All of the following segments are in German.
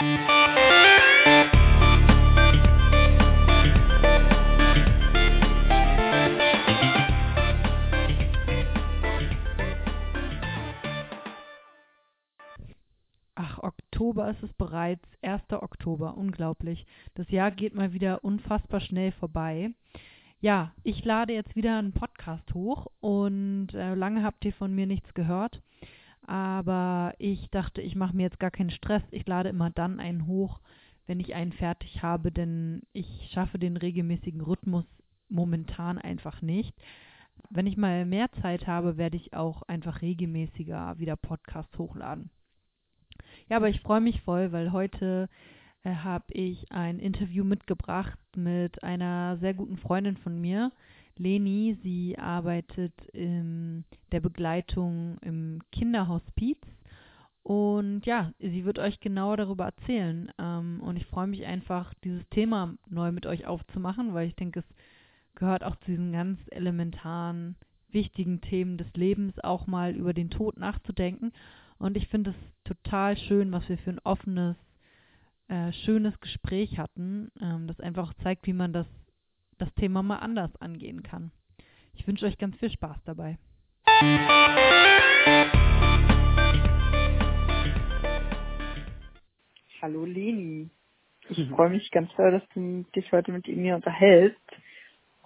Ach, Oktober ist es bereits, 1. Oktober, unglaublich. Das Jahr geht mal wieder unfassbar schnell vorbei. Ja, ich lade jetzt wieder einen Podcast hoch und äh, lange habt ihr von mir nichts gehört. Aber ich dachte, ich mache mir jetzt gar keinen Stress. Ich lade immer dann einen hoch, wenn ich einen fertig habe, denn ich schaffe den regelmäßigen Rhythmus momentan einfach nicht. Wenn ich mal mehr Zeit habe, werde ich auch einfach regelmäßiger wieder Podcasts hochladen. Ja, aber ich freue mich voll, weil heute äh, habe ich ein Interview mitgebracht mit einer sehr guten Freundin von mir, Leni. Sie arbeitet in der Begleitung im Kinderhospiz. Und ja, sie wird euch genau darüber erzählen. Ähm, und ich freue mich einfach, dieses Thema neu mit euch aufzumachen, weil ich denke, es gehört auch zu diesen ganz elementaren, wichtigen Themen des Lebens, auch mal über den Tod nachzudenken. Und ich finde es total schön, was wir für ein offenes, äh, schönes Gespräch hatten, ähm, das einfach zeigt, wie man das, das Thema mal anders angehen kann. Ich wünsche euch ganz viel Spaß dabei. Hallo Leni. Ich mhm. freue mich ganz doll, dass du dich heute mit mir unterhältst.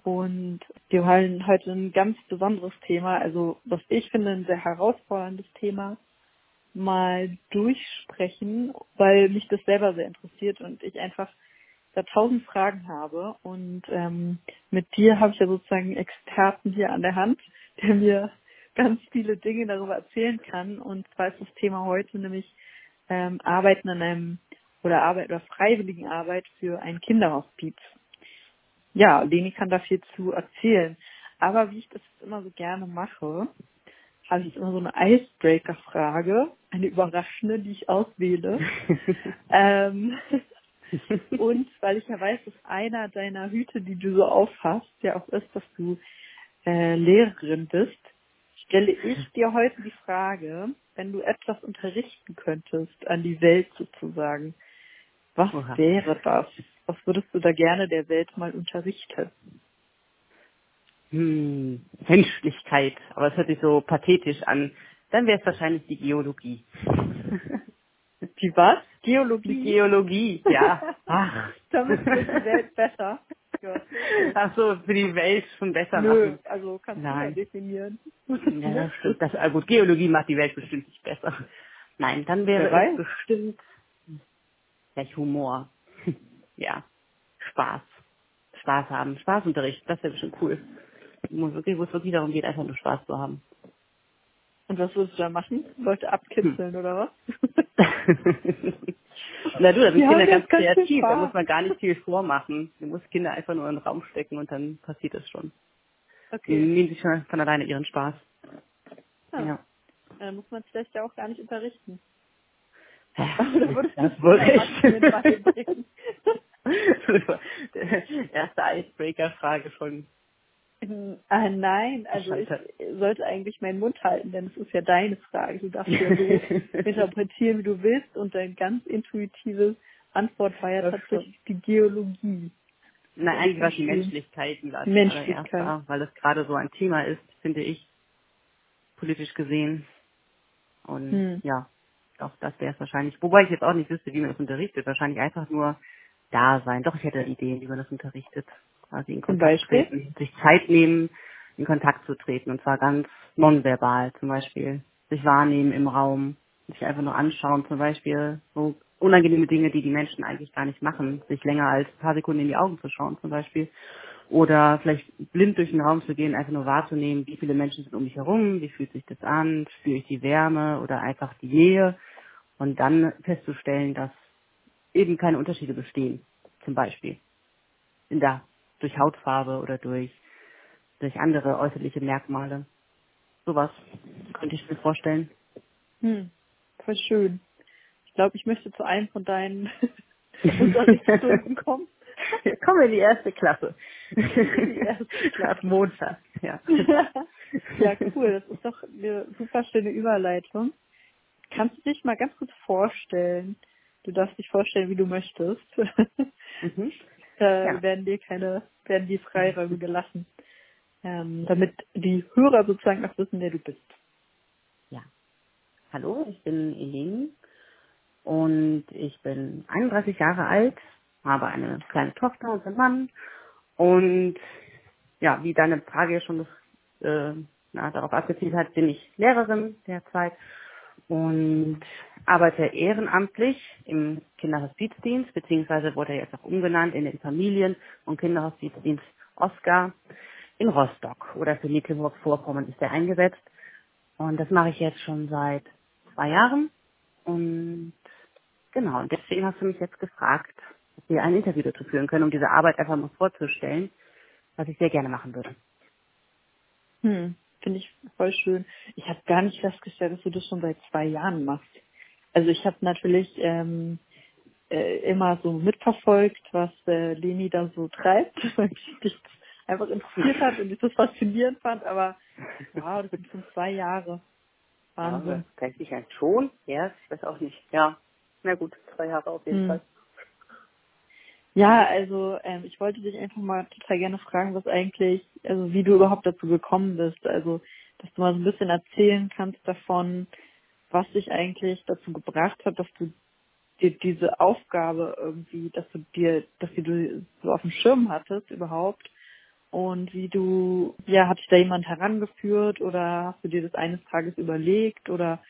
Und wir wollen heute ein ganz besonderes Thema, also was ich finde, ein sehr herausforderndes Thema, mal durchsprechen, weil mich das selber sehr interessiert und ich einfach da tausend Fragen habe. Und ähm, mit dir habe ich ja sozusagen einen Experten hier an der Hand, der mir ganz viele Dinge darüber erzählen kann. Und zwar ist das Thema heute nämlich ähm, Arbeiten an einem oder Arbeit oder freiwilligen Arbeit für ein Kinderhospiz. Ja, Leni kann da viel zu erzählen. Aber wie ich das immer so gerne mache, habe ich jetzt immer so eine Icebreaker-Frage, eine überraschende, die ich auswähle. ähm, und weil ich ja weiß, dass einer deiner Hüte, die du so aufhast, ja auch ist, dass du äh, Lehrerin bist, stelle ich dir heute die Frage, wenn du etwas unterrichten könntest an die Welt sozusagen, was Oha. wäre das? Was würdest du da gerne der Welt mal unterrichten? Hm, Menschlichkeit, aber es hört sich so pathetisch an. Dann wäre es wahrscheinlich die Geologie. Die was? Geologie? Die Geologie, ja. Ach. Damit wird die Welt besser. Ja. Ach so, für die Welt schon besser Nö, machen. also kannst Nein. du ja definieren. Ja, das stimmt. Das, ah, gut, Geologie macht die Welt bestimmt nicht besser. Nein, dann wäre Wer es bestimmt ja, Humor. ja, Spaß. Spaß haben. Spaßunterricht, das wäre bestimmt cool. Wo es wirklich, wirklich darum geht, einfach nur Spaß zu haben. Und was würdest du da machen? Leute abkitzeln hm. oder was? Na du, da sind Ja, Kinder ganz kreativ, da muss man gar nicht viel vormachen. Du musst Kinder einfach nur in den Raum stecken und dann passiert es schon. Die Okay. nehmen sich schon von alleine ihren Spaß. Ja. Ja. Dann muss man es vielleicht ja auch gar nicht unterrichten. ja. Das wohl es Erwachsenen echt. beibringen? Erste Icebreaker-Frage schon. Ah, nein, also ich sollte eigentlich meinen Mund halten, denn es ist ja deine Frage. Du darfst ja so interpretieren, wie du willst und deine ganz intuitive Antwort war ja Das tatsächlich die Geologie. Nein, eigentlich war es die. Menschlichkeit, die war Menschlichkeit. allererster, weil es gerade so ein Thema ist, finde ich, politisch gesehen. Und Hm. ja, doch, das wäre es wahrscheinlich. Wobei ich jetzt auch nicht wüsste, wie man das unterrichtet. Wahrscheinlich einfach nur da sein. Doch, ich hätte Ideen, wie man das unterrichtet. Quasi in Zum Kontakt Beispiel? treten, sich Zeit nehmen, in Kontakt zu treten. Und zwar ganz nonverbal zum Beispiel. Sich wahrnehmen im Raum, sich einfach nur anschauen, zum Beispiel so unangenehme Dinge, die die Menschen eigentlich gar nicht machen. Sich länger als ein paar Sekunden in die Augen zu schauen zum Beispiel. Oder vielleicht blind durch den Raum zu gehen, einfach nur wahrzunehmen, wie viele Menschen sind um mich herum, wie fühlt sich das an, spüre ich die Wärme oder einfach die Nähe. Und dann festzustellen, dass eben keine Unterschiede bestehen, zum Beispiel. In der, durch Hautfarbe oder durch, durch andere äußerliche Merkmale. Sowas könnte ich mir vorstellen. Hm. Voll schön. Ich glaube, ich möchte zu einem von deinen Unterrichtsstunden kommen. Komm in die erste Klasse. Die erste Klasse. Montag, ja. ja, cool. Das ist doch eine super schöne Überleitung. Kannst du dich mal ganz kurz vorstellen, Du darfst dich vorstellen, wie du möchtest. mhm. Da ja. werden dir keine, werden die Freiräume gelassen. Ähm, damit die Hörer sozusagen auch wissen, wer du bist. Ja. Hallo, ich bin Eleni und ich bin 31 Jahre alt, habe eine kleine Tochter und einen Mann und ja, wie deine Frage schon äh, na, darauf abgezielt hat, bin ich Lehrerin derzeit und arbeite ehrenamtlich im Kinderhospizdienst, beziehungsweise wurde er jetzt auch umgenannt in den Familien- und Kinderhospizdienst Oscar in Rostock oder für Mecklenburg-Vorpommern ist er eingesetzt. Und das mache ich jetzt schon seit zwei Jahren. Und genau, und deswegen hast du mich jetzt gefragt, ob wir ein Interview dazu führen können, um diese Arbeit einfach mal vorzustellen, was ich sehr gerne machen würde. Hm, finde ich voll schön. Ich habe gar nicht festgestellt, dass du das schon seit zwei Jahren machst. Also ich habe natürlich ähm, äh, immer so mitverfolgt, was äh, Leni da so treibt, weil ich dich einfach interessiert hat und ich das faszinierend fand, aber wow, das sind schon zwei Jahre. Wahnsinn. Ja, weiß ich halt schon. Ja, ich weiß auch nicht. Ja. Na gut, zwei Jahre auf jeden hm. Fall. Ja, also ähm, ich wollte dich einfach mal total gerne fragen, was eigentlich, also wie du überhaupt dazu gekommen bist. Also, dass du mal so ein bisschen erzählen kannst davon, was dich eigentlich dazu gebracht hat, dass du dir diese Aufgabe irgendwie, dass du dir, dass du so auf dem Schirm hattest überhaupt und wie du, ja, hat dich da jemand herangeführt oder hast du dir das eines Tages überlegt oder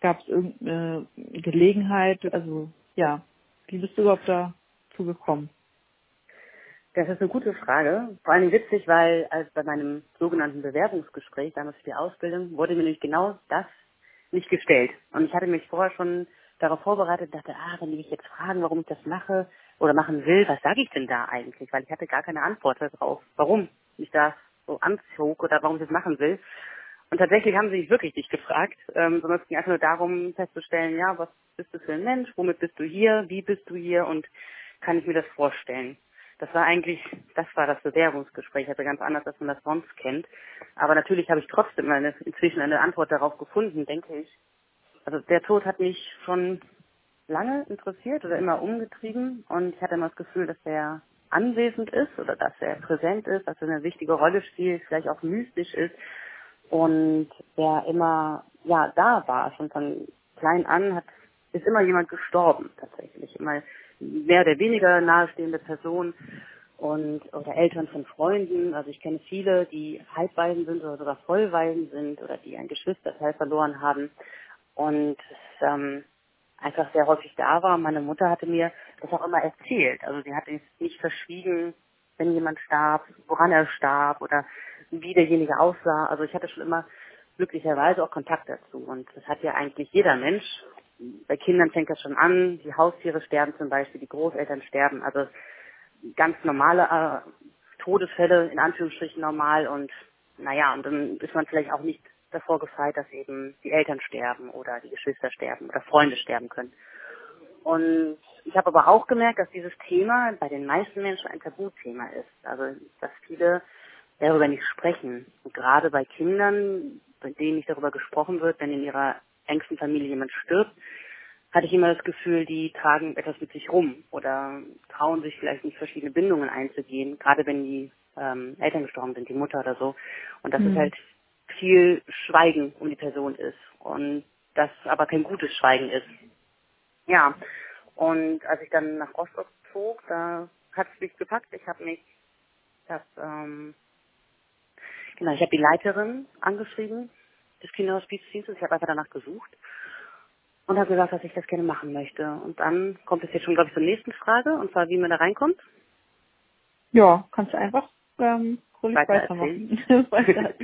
gab es irgendeine Gelegenheit? Also ja, wie bist du überhaupt dazu gekommen? Das ist eine gute Frage. Vor allem witzig, weil als bei meinem sogenannten Bewerbungsgespräch, damals für die Ausbildung, wurde mir nämlich genau das nicht gestellt. Und ich hatte mich vorher schon darauf vorbereitet und dachte, ah, wenn die mich jetzt fragen, warum ich das mache oder machen will, was sage ich denn da eigentlich? Weil ich hatte gar keine Antwort darauf, warum ich das so anzog oder warum ich das machen will. Und tatsächlich haben sie sich wirklich nicht gefragt, ähm, sondern es ging einfach nur darum, festzustellen, ja, was bist du für ein Mensch, womit bist du hier, wie bist du hier und kann ich mir das vorstellen. Das war eigentlich, das war das Bewerbungsgespräch, also ganz anders, als man das sonst kennt. Aber natürlich habe ich trotzdem eine, inzwischen eine Antwort darauf gefunden, denke ich. Also der Tod hat mich schon lange interessiert oder immer umgetrieben und ich hatte immer das Gefühl, dass er anwesend ist oder dass er präsent ist, dass er eine wichtige Rolle spielt, vielleicht auch mystisch ist und der immer ja da war. Schon von klein an hat ist immer jemand gestorben tatsächlich, immer mehr oder weniger nahestehende Person und oder Eltern von Freunden. Also ich kenne viele, die halbweisen sind oder sogar vollweisen sind oder die ein Geschwisterteil verloren haben und ähm, einfach sehr häufig da war. Meine Mutter hatte mir das auch immer erzählt. Also sie hatte es nicht verschwiegen, wenn jemand starb, woran er starb oder wie derjenige aussah. Also ich hatte schon immer glücklicherweise auch Kontakt dazu. Und das hat ja eigentlich jeder Mensch. Bei Kindern fängt das schon an. Die Haustiere sterben zum Beispiel, die Großeltern sterben. Also ganz normale äh, Todesfälle, in Anführungsstrichen normal. Und naja, und dann ist man vielleicht auch nicht davor gefeit, dass eben die Eltern sterben oder die Geschwister sterben oder Freunde sterben können. Und ich habe aber auch gemerkt, dass dieses Thema bei den meisten Menschen ein Tabuthema ist. Also dass viele darüber nicht sprechen. Und gerade bei Kindern, bei denen nicht darüber gesprochen wird, wenn in ihrer engsten Familie jemand stirbt, hatte ich immer das Gefühl, die tragen etwas mit sich rum oder trauen sich vielleicht nicht verschiedene Bindungen einzugehen, gerade wenn die ähm, Eltern gestorben sind, die Mutter oder so. Und das mhm. ist halt viel Schweigen um die Person ist und das aber kein gutes Schweigen ist. Ja, und als ich dann nach Rostock zog, da hat es mich gepackt. Ich habe mich, das, ähm, genau, ich habe die Leiterin angeschrieben des Kinderhospizdienstes. Ich habe einfach danach gesucht und habe gesagt, dass ich das gerne machen möchte. Und dann kommt es jetzt schon, glaube ich, zur nächsten Frage, und zwar, wie man da reinkommt. Ja, kannst du einfach ähm, ruhig weitermachen. Weiter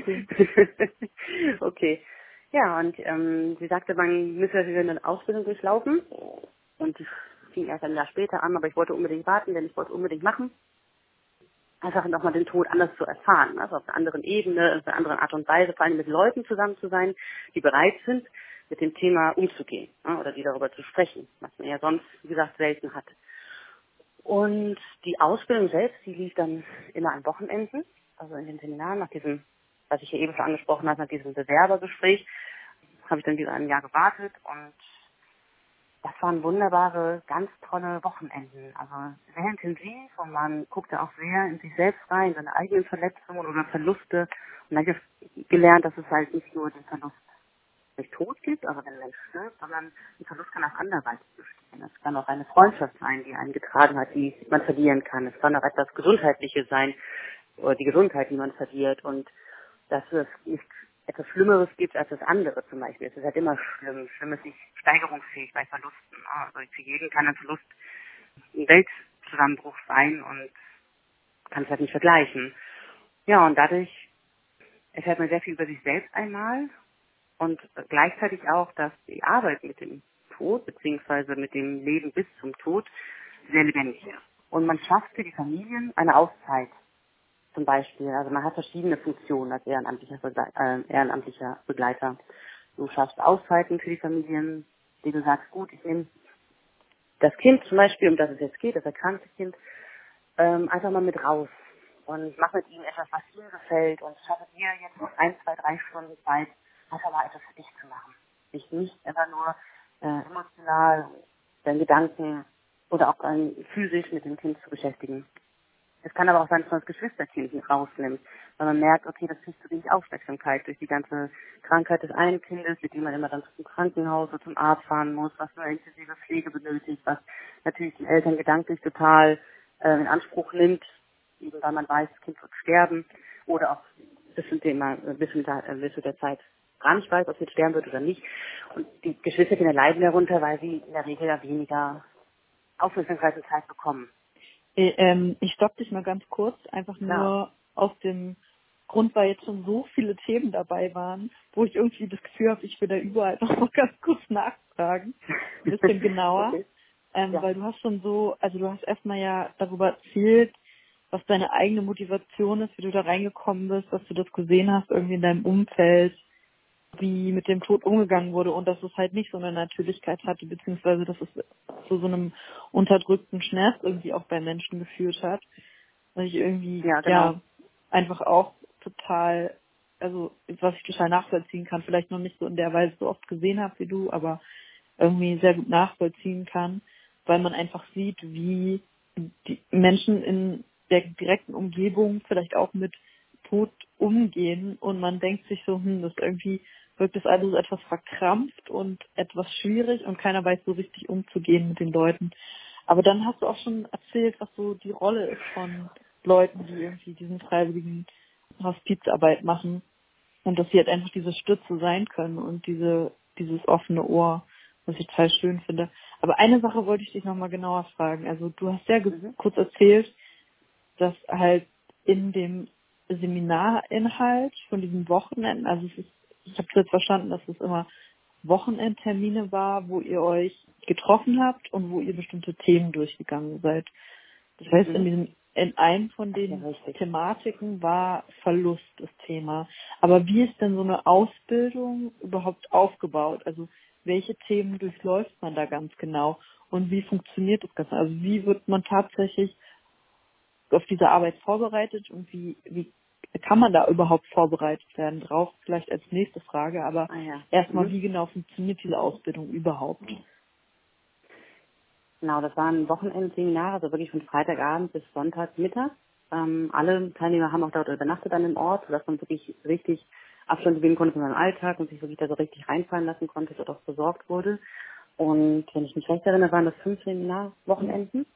okay. Ja, und ähm, sie sagte, man müsse eine Ausbildung durchlaufen. Und die fing erst ein Jahr später an, aber ich wollte unbedingt warten, denn ich wollte unbedingt machen. Einfach nochmal den Tod anders zu erfahren, also auf einer anderen Ebene, auf einer anderen Art und Weise, vor allem mit Leuten zusammen zu sein, die bereit sind, mit dem Thema umzugehen ne, oder die darüber zu sprechen, was man ja sonst, wie gesagt, selten hat. Und die Ausbildung selbst, die lief dann immer an Wochenenden also in den Seminaren, nach diesem, was ich hier eben schon angesprochen habe, nach diesem Bewerbergespräch, habe ich dann wieder ein Jahr gewartet und das waren wunderbare, ganz tolle Wochenenden. Also sehr intensiv und man guckte auch sehr in sich selbst rein, seine eigenen Verletzungen oder Verluste. Und dann gelernt, dass es halt nicht nur den Verlust durch Tod gibt, also wenn ein Mensch stirbt, sondern ein Verlust kann auch anderweitig bestehen. Es kann auch eine Freundschaft sein, die einen getragen hat, die man verlieren kann. Es kann auch etwas Gesundheitliches sein, oder die Gesundheit, die man verliert. Und dass es nicht etwas Schlimmeres gibt als das andere zum Beispiel. Es ist halt immer schlimm. Schlimm ist nicht steigerungsfähig bei Verlusten. Also für jeden kann ein Verlust ein Weltzusammenbruch sein und kann es halt nicht vergleichen. Ja, und dadurch erfährt man sehr viel über sich selbst einmal und gleichzeitig auch, dass die Arbeit mit dem Tod beziehungsweise mit dem Leben bis zum Tod sehr lebendig ist. Und man schafft für die Familien eine Auszeit zum Beispiel. Also man hat verschiedene Funktionen als ehrenamtlicher, äh, ehrenamtlicher Begleiter. Du schaffst Auszeiten für die Familien, die du sagst, gut, ich nehme das Kind zum Beispiel, um das es jetzt geht, das erkrankte Kind, ähm, einfach mal mit raus und mach mit ihm etwas, was ihm gefällt und schaffe dir jetzt noch ein, zwei, drei Stunden Zeit, einfach mal etwas für dich zu machen. Dich nicht immer nur äh, emotional, deinen Gedanken oder auch äh, physisch mit dem Kind zu beschäftigen. Es kann aber auch sein, dass man das Geschwisterkind rausnimmt, weil man merkt, okay, das kriegt zu wenig Aufmerksamkeit durch die ganze Krankheit des einen Kindes, mit dem man immer dann zum Krankenhaus oder zum Arzt fahren muss, was eine intensive Pflege benötigt, was natürlich die Eltern gedanklich total äh, in Anspruch nimmt, eben weil man weiß, das Kind wird sterben oder auch dem, bis zu, der, bis zu der Zeit gar nicht weiß, ob es jetzt sterben wird oder nicht. Und die Geschwisterkinder leiden darunter, weil sie in der Regel ja weniger Aufmerksamkeit und Zeit bekommen. Äh, ähm, ich stopp dich mal ganz kurz, einfach nur Klar. aus dem Grund, weil jetzt schon so viele Themen dabei waren, wo ich irgendwie das Gefühl habe, ich will da überall noch mal ganz kurz nachfragen, ein bisschen genauer. Okay. Ähm, Ja. Weil du hast schon so, also du hast erstmal ja darüber erzählt, was deine eigene Motivation ist, wie du da reingekommen bist, dass du das gesehen hast irgendwie in deinem Umfeld, wie mit dem Tod umgegangen wurde und dass es halt nicht so eine Natürlichkeit hatte, beziehungsweise dass es zu so einem unterdrückten Schmerz irgendwie auch bei Menschen geführt hat. Was ich irgendwie, Ja, genau. ja, einfach auch total, also was ich total nachvollziehen kann, vielleicht noch nicht so in der Weise so oft gesehen habe wie du, aber irgendwie sehr gut nachvollziehen kann, weil man einfach sieht, wie die Menschen in der direkten Umgebung vielleicht auch mit Tod umgehen und man denkt sich so, hm, das irgendwie wirkt das alles etwas verkrampft und etwas schwierig und keiner weiß so richtig umzugehen mit den Leuten. Aber dann hast du auch schon erzählt, was so die Rolle ist von Leuten, die irgendwie diesen freiwilligen Hospizarbeit machen und dass sie halt einfach diese Stütze sein können und diese dieses offene Ohr, was ich total schön finde. Aber eine Sache wollte ich dich nochmal genauer fragen. Also du hast ja Mhm. kurz erzählt, dass halt in dem Seminarinhalt von diesen Wochenenden, also es ist, ich habe jetzt verstanden, dass es immer Wochenendtermine war, wo ihr euch getroffen habt und wo ihr bestimmte Themen durchgegangen seid. Das heißt, in Mhm. diesem in einem von den Ja. Thematiken war Verlust das Thema. Aber wie ist denn so eine Ausbildung überhaupt aufgebaut? Also welche Themen durchläuft man da ganz genau? Und wie funktioniert das Ganze? Also wie wird man tatsächlich auf diese Arbeit vorbereitet und wie, wie kann man da überhaupt vorbereitet werden drauf? Vielleicht als nächste Frage, aber Ah, ja. erstmal, Mhm. wie genau funktioniert diese Ausbildung überhaupt? Genau, das waren Wochenendseminare, also wirklich von Freitagabend bis Sonntagmittag. Ähm, alle Teilnehmer haben auch dort übernachtet an dem Ort, sodass man wirklich richtig Abstand gewinnen konnte von seinem Alltag und sich wirklich da so richtig reinfallen lassen konnte, dort auch besorgt wurde. Und wenn ich mich recht erinnere, waren das fünf Seminarwochenenden.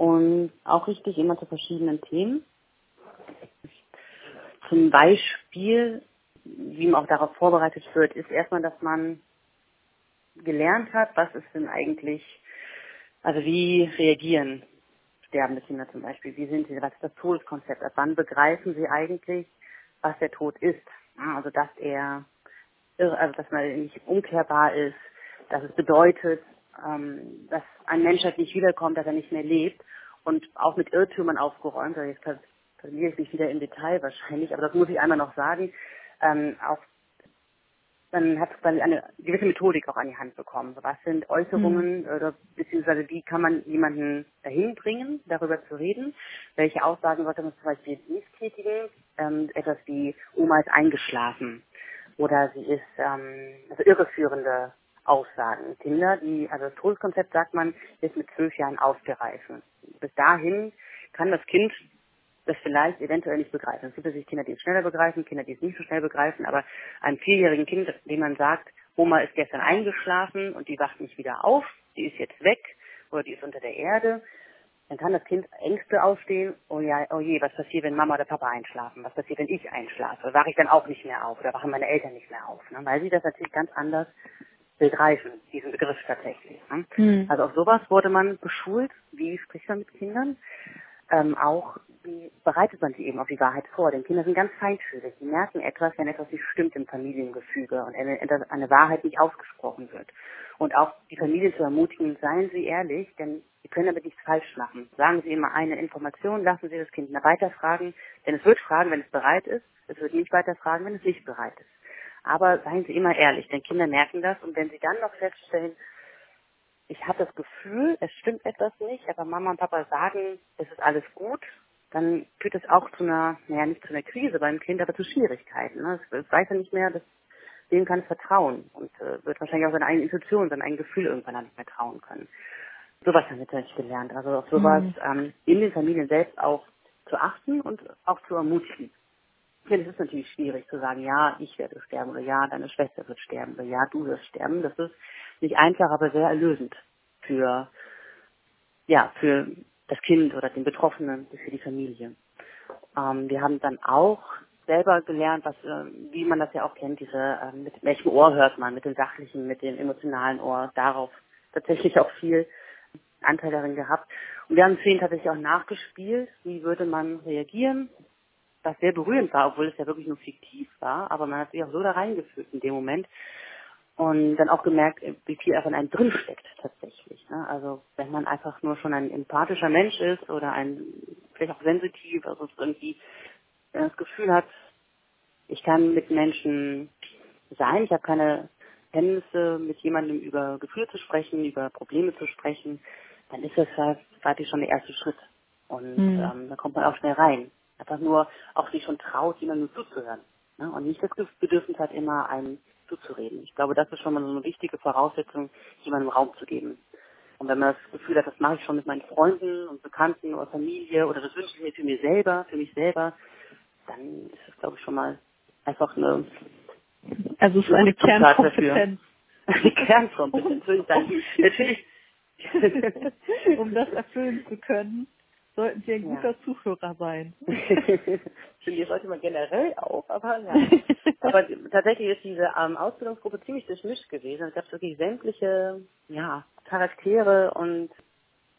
Und auch richtig immer zu verschiedenen Themen. Zum Beispiel, wie man auch darauf vorbereitet wird, ist erstmal, dass man gelernt hat, was ist denn eigentlich, also wie reagieren sterbende Kinder zum Beispiel, wie sind sie, was ist das Todeskonzept, ab wann begreifen sie eigentlich, was der Tod ist. Ja, Also dass er, also dass man nicht umkehrbar ist, dass es bedeutet, ähm, dass ein Mensch halt nicht wiederkommt, dass er nicht mehr lebt und auch mit Irrtümern aufgeräumt, also jetzt ver- verliere ich mich wieder im Detail wahrscheinlich, aber das muss ich einmal noch sagen, ähm, auch man hat quasi eine gewisse Methodik auch an die Hand bekommen. Was sind Äußerungen oder beziehungsweise wie kann man jemanden dahin bringen, darüber zu reden? Welche Aussagen sollte man zum Beispiel nicht tätigen? Ähm, etwas wie Oma ist eingeschlafen oder sie ist ähm, also irreführende Aussagen. Kinder, die, also das Todeskonzept sagt man, ist mit zwölf Jahren ausgereift. Bis dahin kann das Kind das vielleicht eventuell nicht begreifen. Es gibt natürlich Kinder, die es schneller begreifen, Kinder, die es nicht so schnell begreifen, aber einem vierjährigen Kind, dem man sagt, Oma ist gestern eingeschlafen und die wacht nicht wieder auf, die ist jetzt weg oder die ist unter der Erde, dann kann das Kind Ängste ausstehen, oh ja, oh je, was passiert, wenn Mama oder Papa einschlafen? Was passiert, wenn ich einschlafe? Wache ich dann auch nicht mehr auf oder wachen meine Eltern nicht mehr auf? Ne? Weil sie das natürlich ganz anders begreifen, diesen Begriff tatsächlich. Ne? Mhm. Also auf sowas wurde man beschult, wie spricht man mit Kindern? Ähm, auch wie bereitet man sie eben auf die Wahrheit vor? Denn Kinder sind ganz feinfühlig. Sie merken etwas, wenn etwas nicht stimmt im Familiengefüge und eine, eine Wahrheit nicht ausgesprochen wird. Und auch die Familie zu ermutigen, seien Sie ehrlich, denn Sie können damit nichts falsch machen. Sagen Sie immer eine Information, lassen Sie das Kind weiterfragen, denn es wird fragen, wenn es bereit ist. Es wird nicht weiterfragen, wenn es nicht bereit ist. Aber seien Sie immer ehrlich, denn Kinder merken das und wenn Sie dann noch feststellen, ich habe das Gefühl, es stimmt etwas nicht, aber Mama und Papa sagen, es ist alles gut, dann führt es auch zu einer, naja, nicht zu einer Krise beim Kind, aber zu Schwierigkeiten. Ne? Es, es weiß ja nicht mehr, dass dem kann es vertrauen und äh, wird wahrscheinlich auch seine eigene Institution, sein eigenes Gefühl irgendwann nicht mehr trauen können. Sowas haben wir natürlich gelernt. Also auf sowas mhm. ähm, in den Familien selbst auch zu achten und auch zu ermutigen. Denn es ist natürlich schwierig zu sagen, ja, ich werde sterben oder ja, deine Schwester wird sterben oder ja, du wirst sterben. Das ist nicht einfach, aber sehr erlösend für, ja, für das Kind oder den Betroffenen, für die Familie. Ähm, wir haben dann auch selber gelernt, was, äh, wie man das ja auch kennt, diese, äh, mit welchem Ohr hört man, mit dem sachlichen, mit dem emotionalen Ohr, darauf tatsächlich auch viel Anteil darin gehabt. Und wir haben Szenen tatsächlich auch nachgespielt, wie würde man reagieren, was sehr berührend war, obwohl es ja wirklich nur fiktiv war, aber man hat sich auch so da reingefühlt in dem Moment und dann auch gemerkt, wie viel auch in einem drinsteckt tatsächlich. Ne? Also wenn man einfach nur schon ein empathischer Mensch ist oder ein vielleicht auch sensitiv, also irgendwie das Gefühl hat, ich kann mit Menschen sein, ich habe keine Hemmnisse, mit jemandem über Gefühle zu sprechen, über Probleme zu sprechen, dann ist das halt, fertig schon der erste Schritt. Und mhm. ähm, da kommt man auch schnell rein. Einfach nur auch sich schon traut, jemandem zuzuhören. Ne? Und nicht das Bedürfnis hat, immer einem zuzureden. Ich glaube, das ist schon mal so eine wichtige Voraussetzung, jemandem Raum zu geben. Und wenn man das Gefühl hat, das mache ich schon mit meinen Freunden und Bekannten oder Familie oder das wünsche ich mir für mich selber, für mich selber, dann ist das, glaube ich, schon mal einfach eine also es ist eine Kernkompetenz. Eine Kernkompetenz, würde ich sagen. Natürlich. um das erfüllen zu können, sollten Sie ein ja. guter Zuhörer sein. Finde ich sollte man generell auch, aber ja. aber tatsächlich ist diese ähm, Ausbildungsgruppe ziemlich durchmischt gewesen. Es gab wirklich sämtliche ja, Charaktere und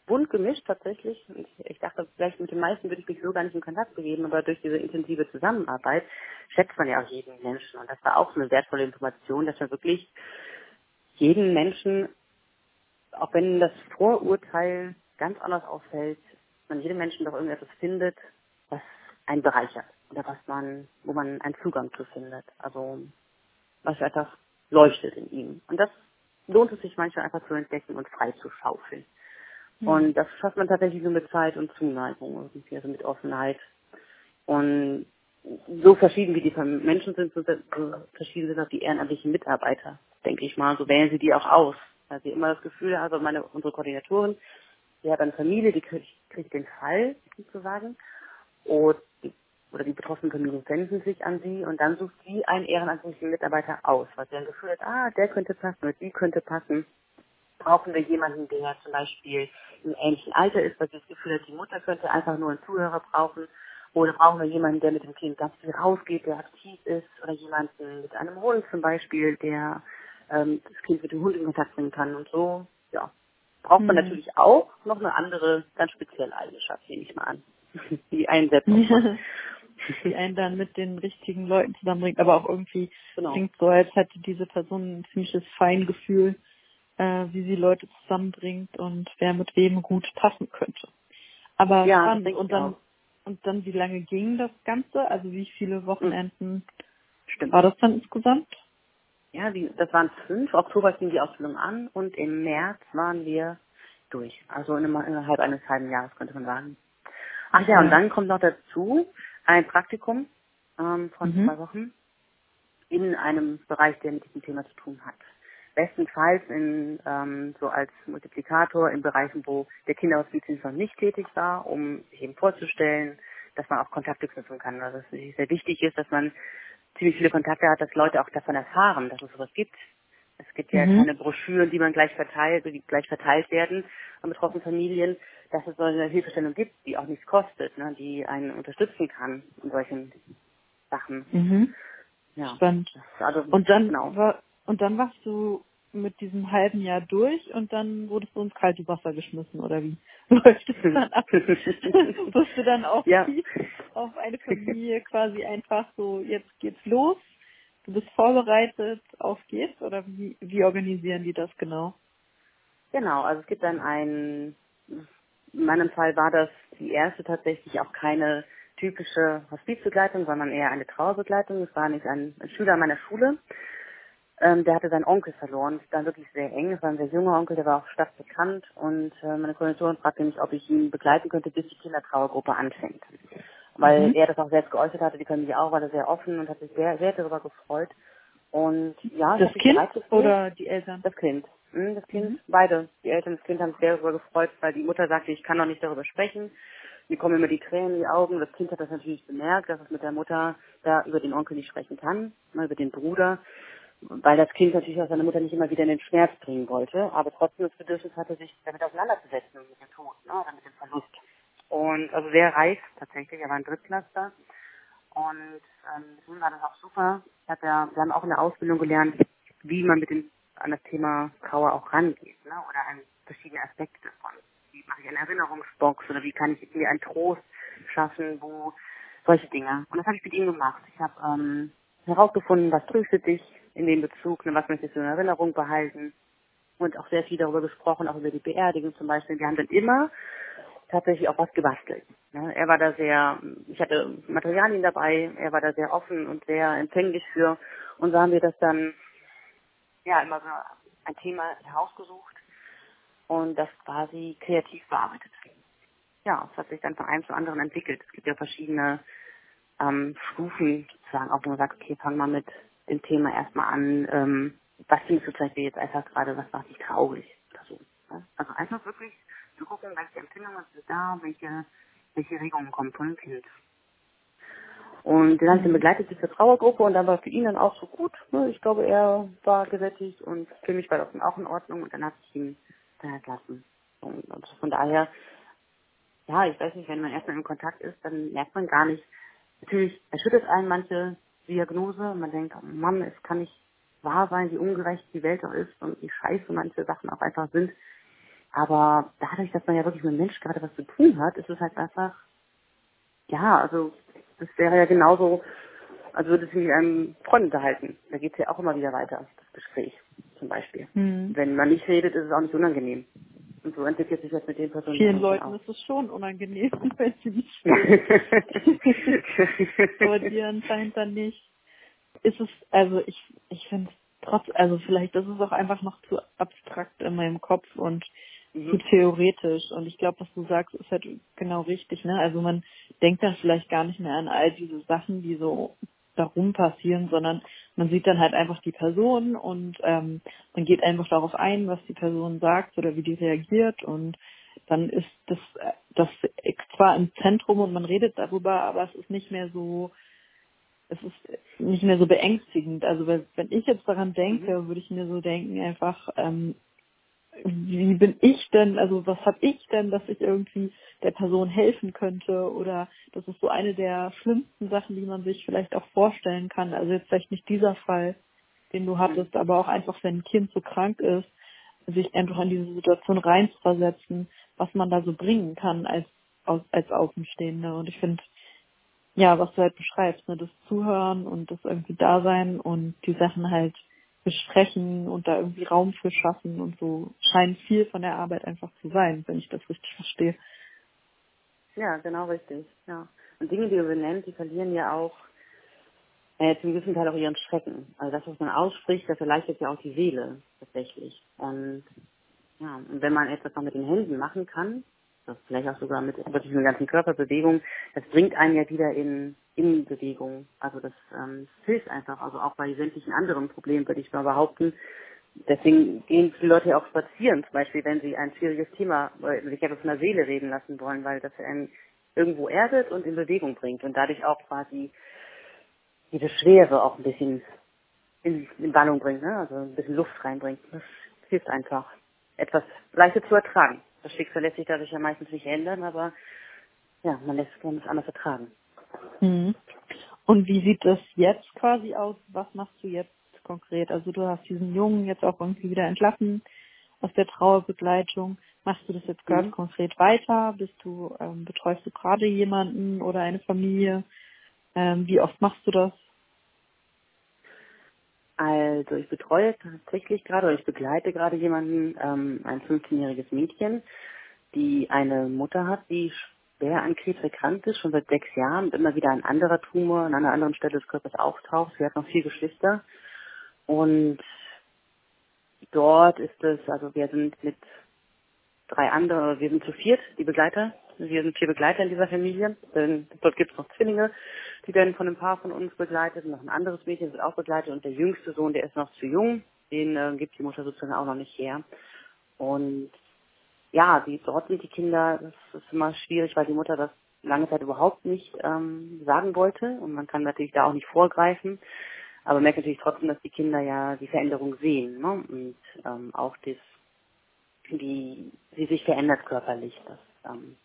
bunt gemischt tatsächlich. Ich, ich dachte, vielleicht mit den meisten würde ich mich so gar nicht in Kontakt begeben, aber durch diese intensive Zusammenarbeit schätzt man ja auch jeden Menschen. Und das war auch eine wertvolle Information, dass man wirklich jeden Menschen, auch wenn das Vorurteil ganz anders ausfällt, man jedem Menschen doch irgendetwas findet, was einen bereichert oder was man, wo man einen Zugang zu findet. Also was einfach leuchtet in ihm. Und das lohnt es sich manchmal einfach zu entdecken und frei zu schaufeln. Mhm. Und das schafft man tatsächlich nur mit Zeit und Zuneigung irgendwie, also mit Offenheit. Und so verschieden wie die Menschen sind, so verschieden sind auch die ehrenamtlichen Mitarbeiter, denke ich mal. So wählen sie die auch aus. Weil sie immer das Gefühl haben, also meine, unsere Koordinatorin, hat eine Familie, die kriegt, kriegt den Fall, sozusagen. Und oder die betroffenen Familien wenden sich an sie und dann sucht sie einen ehrenamtlichen Mitarbeiter aus, weil sie ein Gefühl hat, ah, der könnte passen oder die könnte passen brauchen wir jemanden, der zum Beispiel im ähnlichen Alter ist, weil sie das Gefühl hat, die Mutter könnte einfach nur einen Zuhörer brauchen. Oder brauchen wir jemanden, der mit dem Kind ganz viel rausgeht, der aktiv ist. Oder jemanden mit einem Hund zum Beispiel, der ähm, das Kind mit dem Hund in Kontakt bringen kann. Und so, ja, braucht man hm. natürlich auch noch eine andere, ganz spezielle Eigenschaft, nehme ich mal an. Die einsetzen. die einen dann mit den richtigen Leuten zusammenbringt, aber auch irgendwie genau. klingt so, als hätte diese Person ein ziemliches Feingefühl äh, wie sie Leute zusammenbringt und wer mit wem gut passen könnte. Aber ja, spannend. Und dann, und dann, wie lange ging das Ganze? Also wie viele Wochenenden Stimmt. war das dann insgesamt? Ja, die, das waren fünf. Oktober ging die Ausbildung an und im März waren wir durch. Also innerhalb eines halben Jahres könnte man sagen. Ach ja, und dann kommt noch dazu ein Praktikum ähm, von mhm. zwei Wochen in einem Bereich, der mit diesem Thema zu tun hat. bestenfalls in, ähm, so als Multiplikator in Bereichen, wo der Kinderhospizdienst noch nicht tätig war, um sich eben vorzustellen, dass man auch Kontakte knüpfen kann. Also dass es sehr wichtig ist, dass man ziemlich viele Kontakte hat, dass Leute auch davon erfahren, dass es sowas gibt. Es gibt ja Mhm. keine Broschüren, die man gleich verteilt, die gleich verteilt werden an betroffenen Familien, dass es so eine Hilfestellung gibt, die auch nichts kostet, ne, die einen unterstützen kann in solchen Sachen. Mhm. Ja. Spannend. Also, Und dann genau. war, und dann warst du mit diesem halben Jahr durch und dann wurdest du ins kalte Wasser geschmissen oder wie läuft es dann ab? Wirst du dann auf, Ja. Auf eine Familie quasi einfach so, jetzt geht's los, du bist vorbereitet, auf geht's oder wie, wie organisieren die das genau? Genau, also es gibt dann ein, in meinem Fall war das die erste tatsächlich auch keine typische Hospizbegleitung, sondern eher eine Trauerbegleitung. Es war nicht ein, ein Schüler meiner Schule, ähm, der hatte seinen Onkel verloren. Das war wirklich sehr eng. Es war ein sehr junger Onkel, der war auch stadtbekannt. Und äh, meine Koordinatorin fragte mich, ob ich ihn begleiten könnte, bis die Kindertrauergruppe anfängt. Weil Mhm. er das auch selbst geäußert hatte, die Familie auch, war da sehr offen und hat sich sehr, sehr darüber gefreut. Und ja, Das Kind oder die Eltern? Das Kind. Hm, Das Kind, Mhm. beide. Die Eltern des Kindes haben sich sehr darüber gefreut, weil die Mutter sagte, ich kann noch nicht darüber sprechen. Mir kommen immer die Tränen in die Augen. Das Kind hat das natürlich bemerkt, dass es mit der Mutter da über den Onkel nicht sprechen kann, ne, über den Bruder, weil das Kind natürlich auch seine Mutter nicht immer wieder in den Schmerz bringen wollte, aber trotzdem das Bedürfnis hatte, sich damit auseinanderzusetzen, mit dem Tod ne, oder mit dem Verlust. Und also sehr reif tatsächlich, er war ein Drittklässler. Und ähm, deswegen war das auch super. Ich hab ja, wir haben auch in der Ausbildung gelernt, wie man mit dem an das Thema Trauer auch rangeht, ne? Oder an verschiedene Aspekte davon. Wie mache ich eine Erinnerungsbox oder wie kann ich mir einen Trost schaffen, wo solche Dinge. Und das habe ich mit ihm gemacht. Ich habe ähm, herausgefunden, was tröstet dich in dem Bezug, ne? was möchtest du in Erinnerung behalten und auch sehr viel darüber gesprochen, auch über die Beerdigung zum Beispiel. Wir haben dann immer tatsächlich auch was gebastelt. Ne? Er war da sehr, ich hatte Materialien dabei, er war da sehr offen und sehr empfänglich für. Und so haben wir das dann, ja, immer so ein Thema herausgesucht und das quasi kreativ bearbeitet. Ja, es hat sich dann von einem zum anderen entwickelt. Es gibt ja verschiedene ähm, Stufen, sozusagen, auch wo man sagt, okay, fang mal mit dem Thema erstmal an, ähm, was findest du Beispiel jetzt einfach gerade, was macht dich traurig oder so. Ne? Also einfach wirklich zu gucken, welche Empfindungen sind da, welche, welche Regungen kommen von dem Kind. Und den habe ich dann begleitet bis zur Trauergruppe und dann war für ihn dann auch so gut. Ne? Ich glaube, er war gesättigt und für mich war das dann auch in Ordnung und dann habe ich ihn dann entlassen. Und, und von daher, ja, ich weiß nicht, wenn man erstmal in Kontakt ist, dann merkt man gar nicht, natürlich erschüttert einen manche Diagnose man denkt, oh Mann, es kann nicht wahr sein, wie ungerecht die Welt auch ist und wie scheiße manche Sachen auch einfach sind. Aber dadurch, dass man ja wirklich mit dem Mensch gerade was zu tun hat, ist es halt einfach, ja, also das wäre ja genauso, als würde sich mit einem Freund unterhalten. Da geht es ja auch immer wieder weiter, das Gespräch zum Beispiel. Hm. Wenn man nicht redet, ist es auch nicht unangenehm. Und so entwickelt sich das mit den Personen Vielen Leuten auch. ist es schon unangenehm, wenn sie nicht aber dir anscheinend dann nicht. Ist es, also ich, ich finde trotz, also vielleicht ist es auch einfach noch zu abstrakt in meinem Kopf und zu Mhm. theoretisch. Und ich glaube, was du sagst, ist halt genau richtig, ne? Also man denkt dann vielleicht gar nicht mehr an all diese Sachen, die so darum passieren, sondern man sieht dann halt einfach die Person und ähm, man geht einfach darauf ein, was die Person sagt oder wie die reagiert und dann ist das äh, das zwar im Zentrum und man redet darüber, aber es ist nicht mehr so es ist nicht mehr so beängstigend. Also wenn wenn ich jetzt daran denke, würde ich mir so denken einfach, ähm, wie bin ich denn, also was habe ich denn, dass ich irgendwie der Person helfen könnte oder das ist so eine der schlimmsten Sachen, die man sich vielleicht auch vorstellen kann. Also jetzt vielleicht nicht dieser Fall, den du hattest, aber auch einfach, wenn ein Kind so krank ist, sich einfach in diese Situation reinzuversetzen, was man da so bringen kann als als, als Außenstehende. Und ich finde, ja, was du halt beschreibst, ne, das Zuhören und das irgendwie da sein und die Sachen halt besprechen und da irgendwie Raum für schaffen und so scheint viel von der Arbeit einfach zu sein, wenn ich das richtig verstehe. Ja, genau richtig. Ja. Und Dinge, die du benennst, die verlieren ja auch äh, zum gewissen Teil auch ihren Schrecken. Also das, was man ausspricht, das erleichtert ja auch die Seele tatsächlich. Und ja, und wenn man etwas noch mit den Händen machen kann, das vielleicht auch sogar mit wirklich einer ganzen Körperbewegung, das bringt einen ja wieder in, in Bewegung. Also das, ähm, hilft einfach. Also auch bei sämtlichen anderen Problemen würde ich mal behaupten, deswegen gehen viele Leute ja auch spazieren, zum Beispiel, wenn sie ein schwieriges Thema, oder sich etwas von der Seele reden lassen wollen, weil das einen irgendwo erdet und in Bewegung bringt und dadurch auch quasi diese Schwere auch ein bisschen in, in Wallung bringt, ne? also ein bisschen Luft reinbringt. Das hilft einfach, etwas leichter zu ertragen. Das Schicksal lässt sich dadurch ja meistens nicht ändern, aber ja, man lässt es anders ertragen. Mhm. Und wie sieht das jetzt quasi aus? Was machst du jetzt konkret? Also du hast diesen Jungen jetzt auch irgendwie wieder entlassen aus der Trauerbegleitung. Machst du das jetzt gerade mhm. konkret weiter? Bist du, ähm, betreust du gerade jemanden oder eine Familie? Ähm, wie oft machst du das? Also ich betreue tatsächlich gerade oder ich begleite gerade jemanden, ähm, ein 15-jähriges Mädchen, die eine Mutter hat, die schwer an Krebs erkrankt ist, schon seit sechs Jahren und immer wieder ein anderer Tumor an einer anderen Stelle des Körpers auftaucht. Sie hat noch vier Geschwister und dort ist es, also wir sind mit drei anderen, wir sind zu viert, die Begleiter. Wir sind vier Begleiter in dieser Familie. Denn dort gibt es noch Zwillinge, die werden von einem Paar von uns begleitet. Noch ein anderes Mädchen wird auch begleitet und der jüngste Sohn, der ist noch zu jung. Den äh, gibt die Mutter sozusagen auch noch nicht her. Und ja, die, dort sind die Kinder, das ist immer schwierig, weil die Mutter das lange Zeit überhaupt nicht ähm, sagen wollte und man kann natürlich da auch nicht vorgreifen. Aber merkt natürlich trotzdem, dass die Kinder ja die Veränderung sehen ne? und ähm, auch das, wie sie sich verändert körperlich. Das, ähm,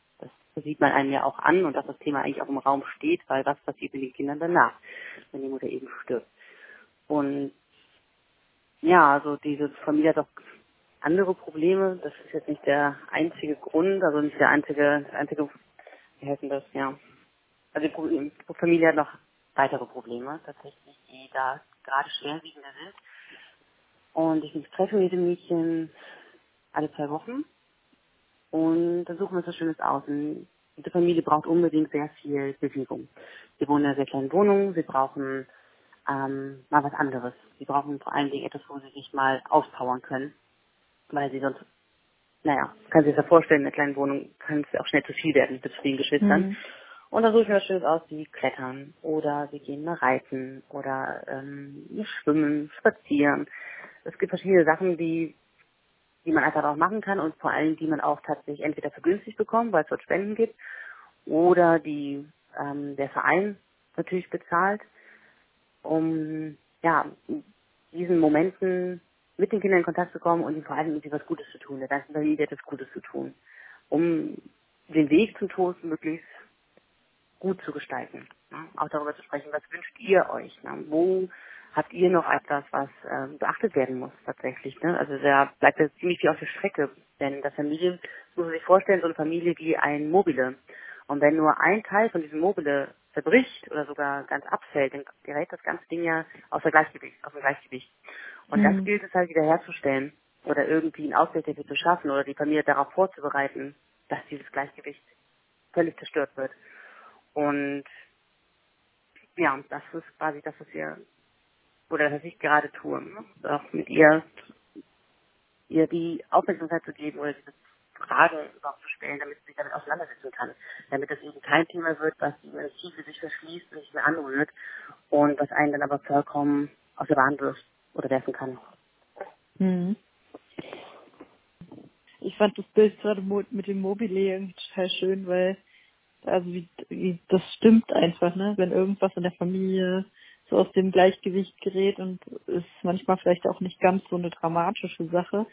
sieht man einem ja auch an und dass das Thema eigentlich auch im Raum steht, weil was passiert mit den Kindern danach, wenn die Mutter eben stirbt. Und ja, also diese Familie hat auch andere Probleme. Das ist jetzt nicht der einzige Grund, also nicht der einzige, einzige, wie heißt denn das, ja. Also die Familie hat noch weitere Probleme tatsächlich, die da gerade schwerwiegender sind. Und ich treffe mit dem Mädchen alle zwei Wochen dann suchen wir uns was Schönes aus. Und diese Familie braucht unbedingt sehr viel Bewegung. Sie wohnen in einer sehr kleinen Wohnung, sie brauchen ähm, mal was anderes. Sie brauchen vor allen Dingen etwas, wo sie sich mal auspowern können, weil sie sonst, naja, kann sich das ja vorstellen, in einer kleinen Wohnung kann es auch schnell zu viel werden mit vielen Geschwistern. Mhm. Und dann suche ich mir was Schönes aus, wie klettern oder sie gehen mal reiten oder ähm, schwimmen, spazieren. Es gibt verschiedene Sachen, die, die man einfach auch machen kann und vor allem, die man auch tatsächlich entweder vergünstigt bekommt, weil es dort Spenden gibt, oder die ähm, der Verein natürlich bezahlt, um ja diesen Momenten mit den Kindern in Kontakt zu kommen und ihnen vor allem irgendwie was Gutes zu tun, der ganzen Familie etwas Gutes zu tun, um den Weg zum Tod möglichst gut zu gestalten. Ne? Auch darüber zu sprechen, was wünscht ihr euch? Ne? Wo habt ihr noch etwas, was äh, beachtet werden muss tatsächlich? Ne? Also da bleibt ja ziemlich viel auf der Strecke. Denn das Familie, muss man sich vorstellen, so eine Familie wie ein Mobile. Und wenn nur ein Teil von diesem Mobile zerbricht oder sogar ganz abfällt, dann gerät das ganze Ding ja außer Gleichgewicht, aus dem Gleichgewicht. Und mhm. das gilt es halt wieder herzustellen oder irgendwie einen Ausgleich dafür zu schaffen oder die Familie darauf vorzubereiten, dass dieses Gleichgewicht völlig zerstört wird. Und ja, das ist quasi das, was wir, oder was ich gerade tue, ne? auch mit ihr, ihr die Aufmerksamkeit zu geben oder diese Fragen überhaupt zu stellen, damit sie sich damit auseinandersetzen kann. Damit das eben kein Thema wird, was eine Tiefe sich verschließt und nicht mehr anrührt und was einen dann aber vollkommen aus der Bahn wirft oder werfen kann. Mhm. Ich fand das Bild gerade mit dem Mobile total schön, weil also wie, wie das stimmt einfach, ne? Wenn irgendwas in der Familie so aus dem Gleichgewicht gerät und ist manchmal vielleicht auch nicht ganz so eine dramatische Sache,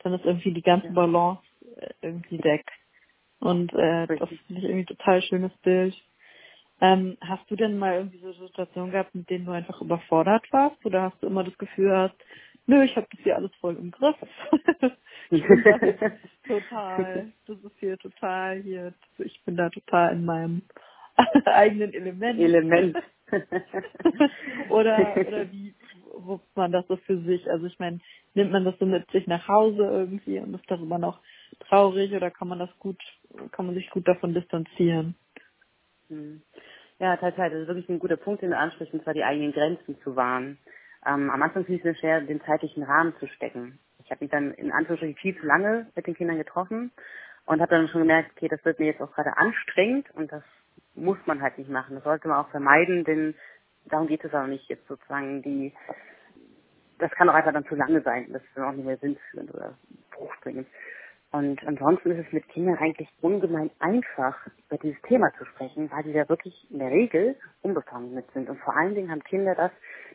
dann ist irgendwie die ganze Balance äh, irgendwie weg. Und äh, das finde ich irgendwie total schönes Bild. Ähm, hast du denn mal irgendwie so Situationen gehabt, mit denen du einfach überfordert warst? Oder hast du immer das Gefühl hast, nö, ich habe das hier alles voll im Griff. ich bin da total, das ist hier total hier, ich bin da total in meinem eigenen Element. Element. oder oder wie wuppt man das so für sich? Also ich meine, nimmt man das so mit sich nach Hause irgendwie und ist darüber noch traurig oder kann man das gut, kann man sich gut davon distanzieren? Hm. Ja, tatsächlich, das ist wirklich ein guter Punkt, den du ansprichst, und zwar die eigenen Grenzen zu wahren. Ähm, am Anfang fiel es mir schwer, den zeitlichen Rahmen zu stecken. Ich habe mich dann in Anführungsstrichen viel zu lange mit den Kindern getroffen und habe dann schon gemerkt, okay, das wird mir jetzt auch gerade anstrengend und das muss man halt nicht machen. Das sollte man auch vermeiden, denn darum geht es auch nicht, jetzt sozusagen die das kann auch einfach dann zu lange sein. Das ist dann auch nicht mehr sinnführend oder fruchtbringend. Und ansonsten ist es mit Kindern eigentlich ungemein einfach, über dieses Thema zu sprechen, weil die da wirklich in der Regel unbefangen mit sind. Und vor allen Dingen haben Kinder das,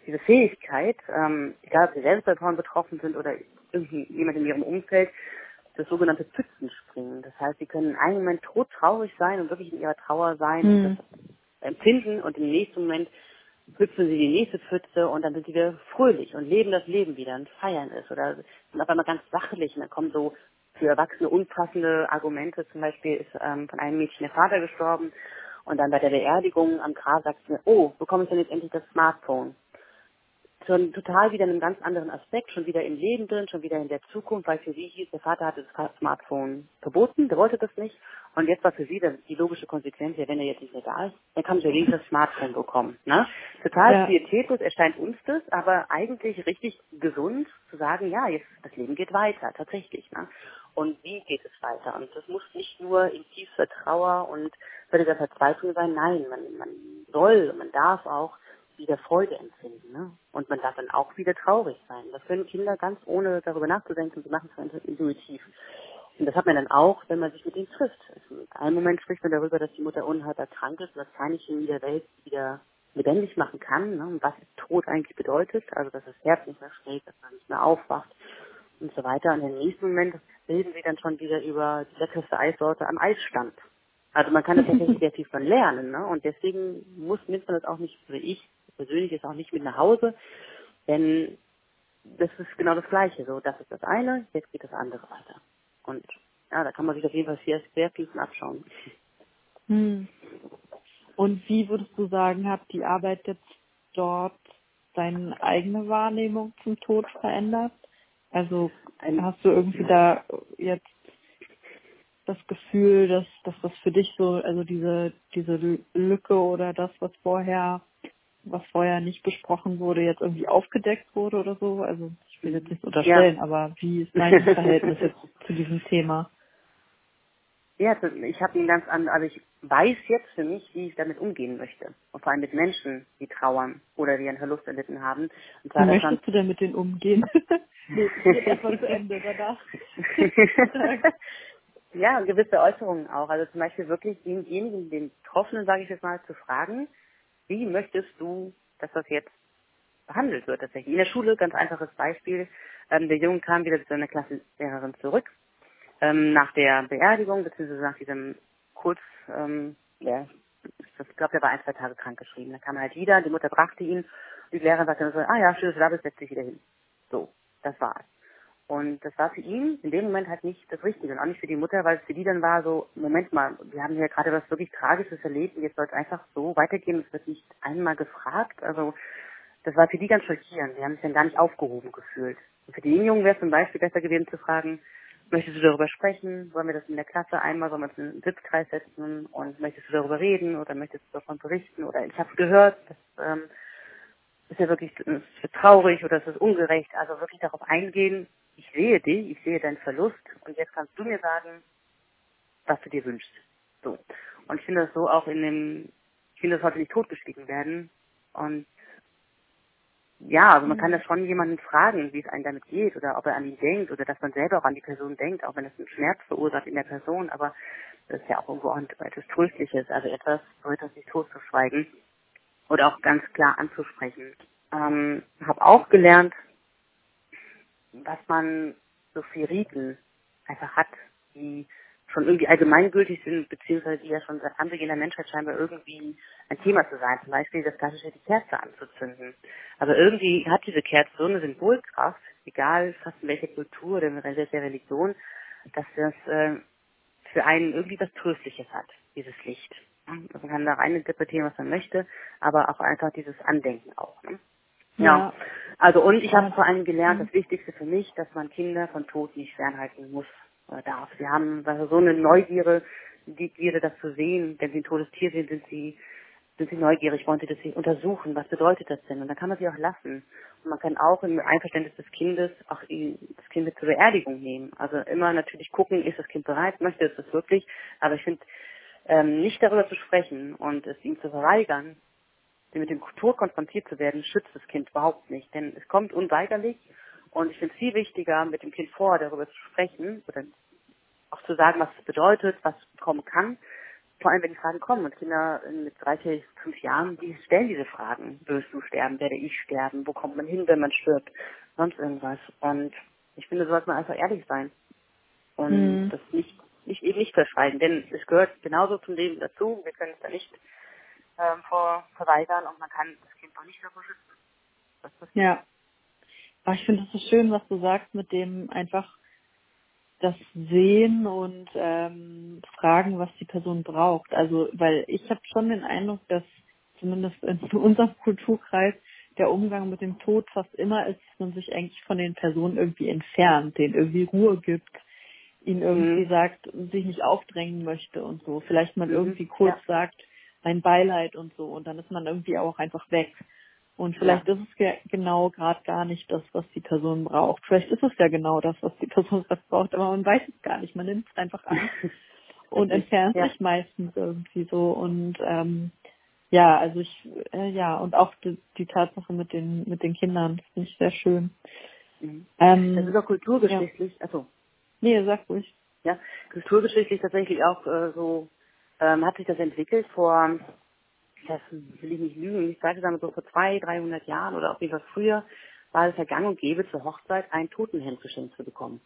diese Fähigkeit, ähm, egal ob sie selbst davon betroffen sind oder irgendjemand in ihrem Umfeld, das sogenannte Pfützenspringen. Das heißt, sie können in einem Moment todtraurig sein und wirklich in ihrer Trauer sein mhm. und hm. das empfinden und im nächsten Moment hüpfen sie die nächste Pfütze und dann sind sie wieder fröhlich und leben das Leben wieder und feiern es oder sind auf einmal ganz sachlich und dann kommen so für Erwachsene unpassende Argumente. Zum Beispiel ist ähm, von einem Mädchen der Vater gestorben und dann bei der Beerdigung am Grab sagt sie mir, oh, bekomme ich denn jetzt endlich das Smartphone? Schon total wieder in einem ganz anderen Aspekt, schon wieder im Leben drin, schon wieder in der Zukunft, weil für sie hieß, der Vater hatte das Smartphone verboten, der wollte das nicht. Und jetzt war für sie die logische Konsequenz, ja, wenn er jetzt nicht mehr da ist, dann kann ich ja wenigstens das Smartphone bekommen. Ne? Total ja. pietätlos erscheint uns das, aber eigentlich richtig gesund zu sagen, ja, jetzt das Leben geht weiter, tatsächlich. Ne? und wie geht es weiter. Und das muss nicht nur in tiefster Trauer und völliger Verzweiflung sein, nein, man, man soll, man darf auch wieder Freude empfinden. Ne? Und man darf dann auch wieder traurig sein. Das können Kinder ganz ohne darüber nachzudenken, sie machen es intuitiv. Und das hat man dann auch, wenn man sich mit ihnen trifft. In einem Moment spricht man darüber, dass die Mutter unheilbar krank ist und das Kleinchen in der Welt wieder lebendig machen kann, ne? und was Tod eigentlich bedeutet, also dass das Herz nicht mehr schlägt, dass man nicht mehr aufwacht und so weiter. Und im nächsten Moment reden sie dann schon wieder über die leckerste Eissorte am Eisstand. Also man kann das tatsächlich sehr viel von lernen, ne? Und deswegen muss, nimmt man das auch nicht, also ich persönlich ist auch nicht mit nach Hause, denn das ist genau das Gleiche. So, das ist das eine, jetzt geht das andere weiter. Und ja, da kann man sich auf jeden Fall sehr, sehr viel von abschauen. Hm. Und wie würdest du sagen, hat die Arbeit jetzt dort deine eigene Wahrnehmung zum Tod verändert? Also hast du irgendwie da jetzt das Gefühl, dass, dass das für dich so, also diese, diese Lücke oder das, was vorher, was vorher nicht besprochen wurde, jetzt irgendwie aufgedeckt wurde oder so? Also ich will jetzt nicht unterstellen, ja. aber wie ist dein Verhältnis jetzt zu diesem Thema? Ja, ich habe einen ganz anderen, also ich weiß jetzt für mich, wie ich damit umgehen möchte. Und vor allem mit Menschen, die trauern oder die einen Verlust erlitten haben. Und zwar wie möchtest du denn mit denen umgehen? nee, erstmal zu Ende danach. ja, gewisse Äußerungen auch. Also zum Beispiel wirklich denjenigen, den Betroffenen, sage ich jetzt mal, zu fragen, wie möchtest du, dass das jetzt behandelt wird tatsächlich. In der Schule, ganz einfaches Beispiel, ähm, der Junge kam wieder zu seiner Klassenlehrerin zurück ähm, nach der Beerdigung, beziehungsweise nach diesem Kurz, ähm, ja, ich glaube, der war ein, zwei Tage krank geschrieben. Dann kam er halt wieder, die Mutter brachte ihn, die Lehrerin sagte dann so, ah ja, schön, dass du da bist, setz dich wieder hin. So, das war's. Und das war für ihn in dem Moment halt nicht das Richtige und auch nicht für die Mutter, weil es für die dann war so, Moment mal, wir haben hier gerade was wirklich Tragisches erlebt und jetzt soll es einfach so weitergehen, es wird nicht einmal gefragt. Also das war für die ganz schockierend. Die haben sich dann gar nicht aufgehoben gefühlt. Und für den Jungen wäre es zum Beispiel besser gewesen zu fragen, möchtest du darüber sprechen? Wollen wir das in der Klasse einmal, sollen wir uns in einen Sitzkreis setzen und möchtest du darüber reden oder möchtest du davon berichten? Oder ich habe gehört, das ähm, ist ja wirklich ist traurig oder es ist ungerecht. Also wirklich darauf eingehen, ich sehe dich, ich sehe deinen Verlust und jetzt kannst du mir sagen, was du dir wünschst. So. Und ich finde das so auch in dem, ich finde, das sollte nicht totgeschwiegen werden. Und ja, also man kann mhm. da schon jemanden fragen, wie es einem damit geht oder ob er an ihn denkt oder dass man selber auch an die Person denkt, auch wenn es einen Schmerz verursacht in der Person, aber das ist ja auch irgendwo etwas Tröstliches, also etwas, so etwas nicht totzuschweigen oder auch ganz klar anzusprechen. Ähm, habe auch gelernt, was man so für Riten einfach hat, die schon irgendwie allgemeingültig sind, beziehungsweise die ja schon seit Anbeginn der Menschheit scheinbar irgendwie ein Thema zu sein. Zum Beispiel das klassische, die Kerze anzuzünden. Aber irgendwie hat diese Kerze so eine Symbolkraft, egal fast in welcher Kultur oder in welcher Religion, dass das äh, für einen irgendwie was Tröstliches hat, dieses Licht. Also man kann da rein interpretieren, was man möchte, aber auch einfach dieses Andenken auch. Ne? Ja. Also und ich habe vor allem gelernt, mhm. das Wichtigste für mich, dass man Kinder von Tod nicht fernhalten muss oder darf. Sie haben so eine Neugierde, die Gierde, das zu sehen. Wenn sie ein totes Tier sehen, sind sie sind sie neugierig, wollen sie das untersuchen, was bedeutet das denn? Und dann kann man sie auch lassen. Und man kann auch im Einverständnis des Kindes auch das Kind zur Beerdigung nehmen. Also immer natürlich gucken, ist das Kind bereit, möchte es das wirklich. Aber ich finde, ähm, nicht darüber zu sprechen und es ihm zu verweigern, mit dem Tod konfrontiert zu werden, schützt das Kind überhaupt nicht. Denn es kommt unweigerlich und ich finde es viel wichtiger, mit dem Kind vorher darüber zu sprechen oder auch zu sagen, was es bedeutet, was kommen kann. Vor allem, wenn die Fragen kommen und Kinder mit drei, vier, fünf Jahren, die stellen diese Fragen. Wirst du sterben? Werde ich sterben? Wo kommt man hin, wenn man stirbt? Sonst irgendwas. Und ich finde, so sollte man einfach ehrlich sein. Und mhm. das nicht, nicht, eben nicht verschweigen. Denn es gehört genauso zum Leben dazu. Wir können es da nicht ähm, vor, verweigern und man kann das Kind auch nicht davor schützen. Ja. Aber ich finde es so schön, was du sagst mit dem einfach das Sehen und ähm, fragen, was die Person braucht. Also, weil ich habe schon den Eindruck, dass zumindest in unserem Kulturkreis der Umgang mit dem Tod fast immer ist, dass man sich eigentlich von den Personen irgendwie entfernt, denen irgendwie Ruhe gibt, ihnen irgendwie mhm. sagt, sich nicht aufdrängen möchte und so. Vielleicht mal mhm. irgendwie kurz ja. sagt, mein Beileid und so und dann ist man irgendwie auch einfach weg. Und vielleicht ja. ist es ja genau gerade gar nicht das, was die Person braucht. Vielleicht ist es ja genau das, was die Person braucht, aber man weiß es gar nicht. Man nimmt es einfach an und entfernt ja. sich meistens irgendwie so. Und ähm, ja, also ich, äh, ja, und auch die, die Tatsache mit den mit den Kindern, das finde ich sehr schön. Mhm. Ähm, das ist auch kulturgeschichtlich, ja. also. Nee, sag ruhig. Ja, kulturgeschichtlich tatsächlich auch äh, so ähm, hat sich das entwickelt vor das will ich nicht lügen, ich sage sagen so vor zwei, dreihundert Jahren oder auf jeden Fall früher, war es ja gang und gäbe zur Hochzeit ein Totenhemd geschenkt zu bekommen.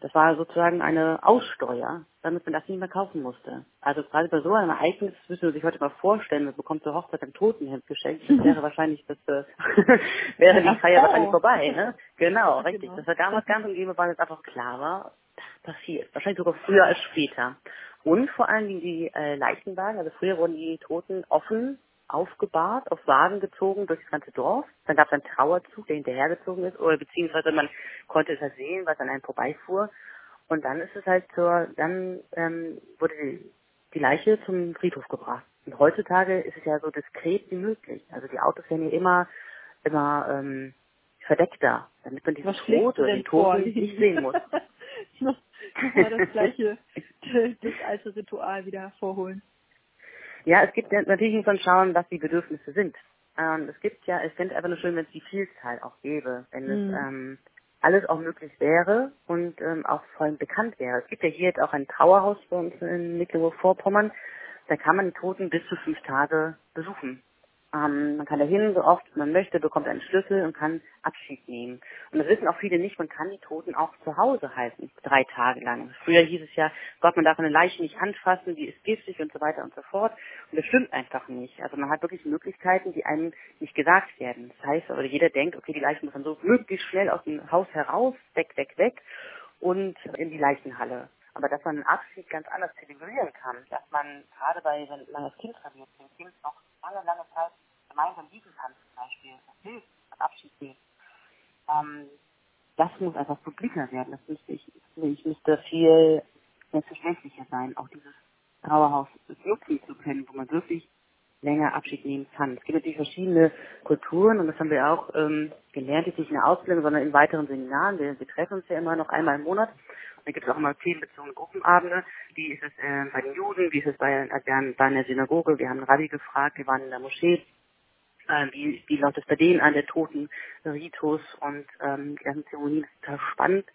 Das war sozusagen eine Aussteuer, damit man das nicht mehr kaufen musste. Also gerade bei so einem Ereignis müssen wir sich heute mal vorstellen, man bekommt zur Hochzeit ein Totenhemd geschenkt. Das wäre wahrscheinlich das äh, wäre die Feier wahrscheinlich vorbei, ne? Genau, richtig. Genau. Das war damals ganz und gäbe, weil es einfach klar war, das passiert. Wahrscheinlich sogar früher als später. Und vor allen Dingen die äh, Leichenwagen. Also früher wurden die Toten offen aufgebahrt, auf Wagen gezogen durch das ganze Dorf. Dann gab es einen Trauerzug, der hinterhergezogen ist, oder beziehungsweise man konnte es halt sehen, was an einem vorbeifuhr. Und dann ist es halt zur, dann ähm, wurde die, die Leiche zum Friedhof gebracht. Und heutzutage ist es ja so diskret wie möglich. Also die Autos werden ja immer, immer ähm, verdeckter, damit man diesen Tod oder den Toten nicht sehen muss. nochmal das gleiche, das alte Ritual wieder hervorholen. Ja, es gibt natürlich muss man schauen, was die Bedürfnisse sind. Ähm, es gibt ja, ich finde einfach nur schön, wenn es die Vielzahl auch gäbe, wenn mhm. es ähm, alles auch möglich wäre und ähm, auch vor allem bekannt wäre. Es gibt ja hier jetzt auch ein Trauerhaus bei uns in Mecklenburg-Vorpommern. Da kann man die Toten bis zu fünf Tage besuchen. Ähm, man kann da hin, so oft man möchte, bekommt einen Schlüssel und kann Abschied nehmen. Und das wissen auch viele nicht, man kann die Toten auch zu Hause halten, drei Tage lang. Früher hieß es ja, Gott, man darf eine Leiche nicht anfassen, die ist giftig und so weiter und so fort. Und das stimmt einfach nicht. Also man hat wirklich Möglichkeiten, die einem nicht gesagt werden. Das heißt, aber jeder denkt, okay, die Leiche muss dann so möglichst schnell aus dem Haus heraus, weg, weg, weg und in die Leichenhalle. Aber dass man einen Abschied ganz anders zelebrieren kann, dass man gerade bei, wenn man das Kind verliert, dem Kind noch lange, lange Zeit gemeinsam liegen kann zum Beispiel, das hilft, das Abschied nehmen. Ähm, das muss einfach publiker werden. Das müsste ich, ich müsste viel selbstverständlicher sein, auch dieses Trauerhaus nutzen zu können, wo man wirklich länger Abschied nehmen kann. Es gibt natürlich verschiedene Kulturen und das haben wir auch ähm, gelernt, jetzt nicht in der Ausbildung, sondern in weiteren Seminaren. Wir, wir treffen uns ja immer noch einmal im Monat da gibt es auch immer themenbezogene Gruppenabende. Wie ist es äh, bei den Juden? Wie ist es bei, waren in der Synagoge? Wir haben einen Rabbi gefragt. Wir waren in der Moschee. Äh, wie, wie läuft es bei denen an, der toten Ritus und ähm, die ganzen Zeremonien? Das ist total spannend.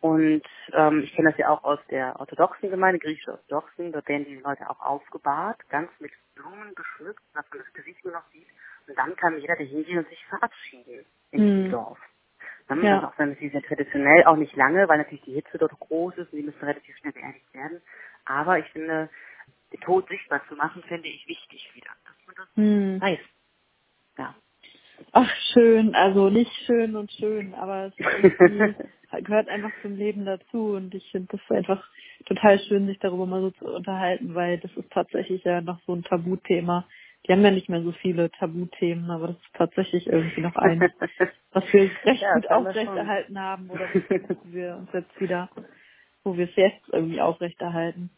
Und ähm, ich kenne das ja auch aus der orthodoxen Gemeinde, griechisch-orthodoxen. Dort werden die Leute auch aufgebahrt, ganz mit Blumen geschmückt, dass man das Gesicht nur noch sieht. Und dann kann jeder da hingehen und sich verabschieden in diesem mhm. Dorf. Ne? Ja. auch dann natürlich sehr traditionell, auch nicht lange, weil natürlich die Hitze dort groß ist und die müssen relativ schnell beerdigt werden. Aber ich finde, den Tod sichtbar zu machen, finde ich wichtig wieder, dass man das hm. weiß. Ja. Ach, schön, also nicht schön und schön, aber es gehört einfach zum Leben dazu und ich finde das einfach total schön, sich darüber mal so zu unterhalten, weil das ist tatsächlich ja noch so ein Tabuthema, die haben ja nicht mehr so viele Tabuthemen, aber das ist tatsächlich irgendwie noch eins, was wir recht ja, gut aufrechterhalten haben oder wo wir uns jetzt wieder, wo wir es jetzt irgendwie aufrechterhalten.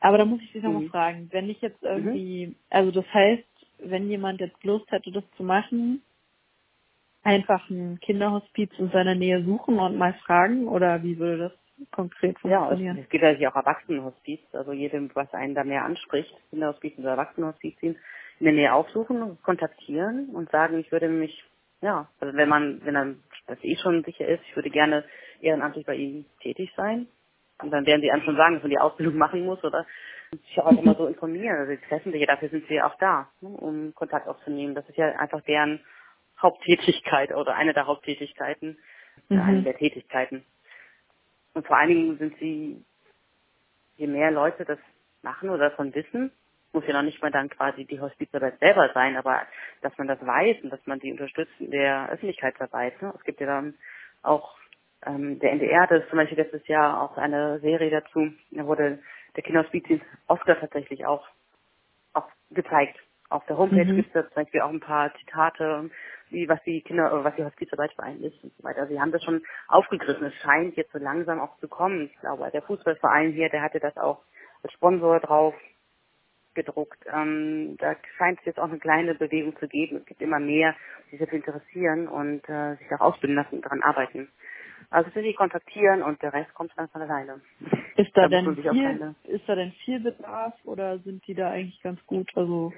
Aber da muss ich dich nochmal mhm. fragen, wenn ich jetzt irgendwie, mhm. also das heißt, wenn jemand jetzt Lust hätte, das zu machen, einfach ein Kinderhospiz in seiner Nähe suchen und mal fragen oder wie würde das konkret funktionieren. Ja, es gibt natürlich auch Erwachsenenhospiz, also jedem, was einen da mehr anspricht, Kinderhospiz oder Erwachsenenhospiz ziehen. In der Nähe aufsuchen, kontaktieren und sagen, ich würde mich, ja, also wenn man, wenn dann das eh schon sicher ist, ich würde gerne ehrenamtlich bei Ihnen tätig sein. Und dann werden sie einem schon sagen, dass man die Ausbildung machen muss oder sich auch immer so informieren. Also die treffen sich ja, dafür sind sie ja auch da, ne, um Kontakt aufzunehmen. Das ist ja einfach deren Haupttätigkeit oder eine der Haupttätigkeiten, mhm. eine der Tätigkeiten. Und vor allen Dingen sind sie, je mehr Leute das machen oder davon wissen, muss ja noch nicht mal dann quasi die Hospizarbeit selber sein, aber dass man das weiß und dass man die unterstützt in der Öffentlichkeitsarbeit. Ne? Es gibt ja dann auch ähm, der NDR hatte zum Beispiel letztes Jahr auch eine Serie dazu, da wurde der Kinderhospizdienst Oscar tatsächlich auch, auch gezeigt. Auf der Homepage mhm. gibt es zum Beispiel auch ein paar Zitate, wie was die Kinder, was die Hospizarbeit für einen ist und so weiter. Sie haben das schon aufgegriffen. Es scheint jetzt so langsam auch zu kommen. Ich glaube, der Fußballverein hier, der hatte das auch als Sponsor drauf gedruckt. Ähm, da scheint es jetzt auch eine kleine Bewegung zu geben. Es gibt immer mehr, die sich dafür interessieren und äh, sich auch ausbilden lassen und daran arbeiten. Also sie die kontaktieren und der Rest kommt dann von alleine. Ist da, da denn viel, ist da denn viel Bedarf oder sind die da eigentlich ganz gut? Also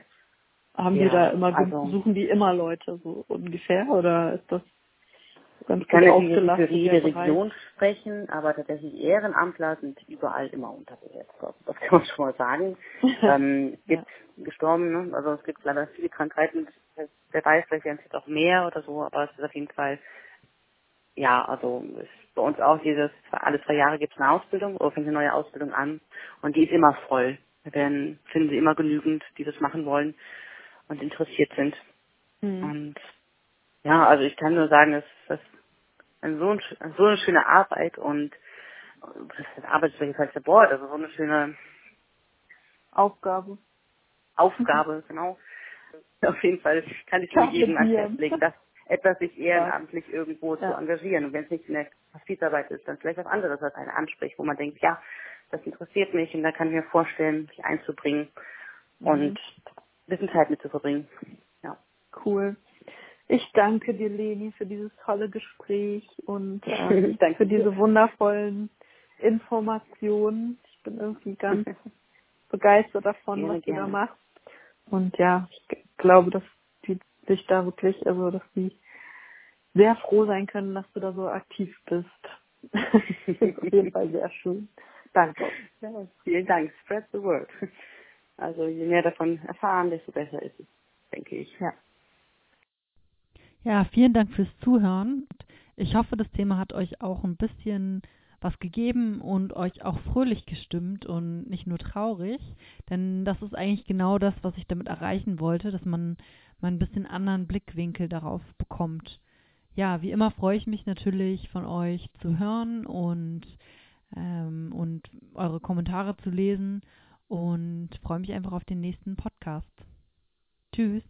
haben ja, die da immer also, suchen die immer Leute so ungefähr oder ist das ganz ich kann nicht für jede Region sprechen, aber tatsächlich Ehrenamtler sind überall immer unterbesetzt. Das kann man schon mal sagen. ähm, es gibt ja. gestorben, ne? also es gibt leider viele Krankheiten. Wer weiß, vielleicht werden es jetzt auch mehr oder so, aber es ist auf jeden Fall ja, also ist bei uns auch dieses, alle zwei Jahre gibt es eine Ausbildung oder fängt eine neue Ausbildung an und die ist immer voll. Dann finden sie immer genügend, die das machen wollen und interessiert sind. Mhm. Und ja, also ich kann nur sagen, es ist eine so, ein, so eine schöne Arbeit und das ist Arbeit ist vielleicht falsche Wort, also so eine schöne Aufgabe. Aufgabe, genau. Auf jeden Fall kann ich nur jedem ans Herz legen, dass etwas sich ehrenamtlich irgendwo ja. zu engagieren. Und wenn es nicht in der Hospizarbeit ist, dann vielleicht was anderes, was einen anspricht, wo man denkt, ja, das interessiert mich und da kann ich mir vorstellen, mich einzubringen mhm. und bisschen Zeit mit zu verbringen. Ja. Cool. Ich danke dir, Leni, für dieses tolle Gespräch und äh, für diese wundervollen Informationen. Ich bin irgendwie ganz begeistert davon, gerne, was du gerne. da machst. Und ja, ich glaube, dass die sich da wirklich, also dass die sehr froh sein können, dass du da so aktiv bist. das ist auf jeden Fall sehr schön. Danke. Ja, vielen Dank. Spread the word. Also je mehr davon erfahren, desto besser ist es, denke ich. Ja. Ja, vielen Dank fürs Zuhören. Ich hoffe, das Thema hat euch auch ein bisschen was gegeben und euch auch fröhlich gestimmt und nicht nur traurig. Denn das ist eigentlich genau das, was ich damit erreichen wollte, dass man mal ein bisschen anderen Blickwinkel darauf bekommt. Ja, wie immer freue ich mich natürlich von euch zu hören und, ähm, und eure Kommentare zu lesen und freue mich einfach auf den nächsten Podcast. Tschüss.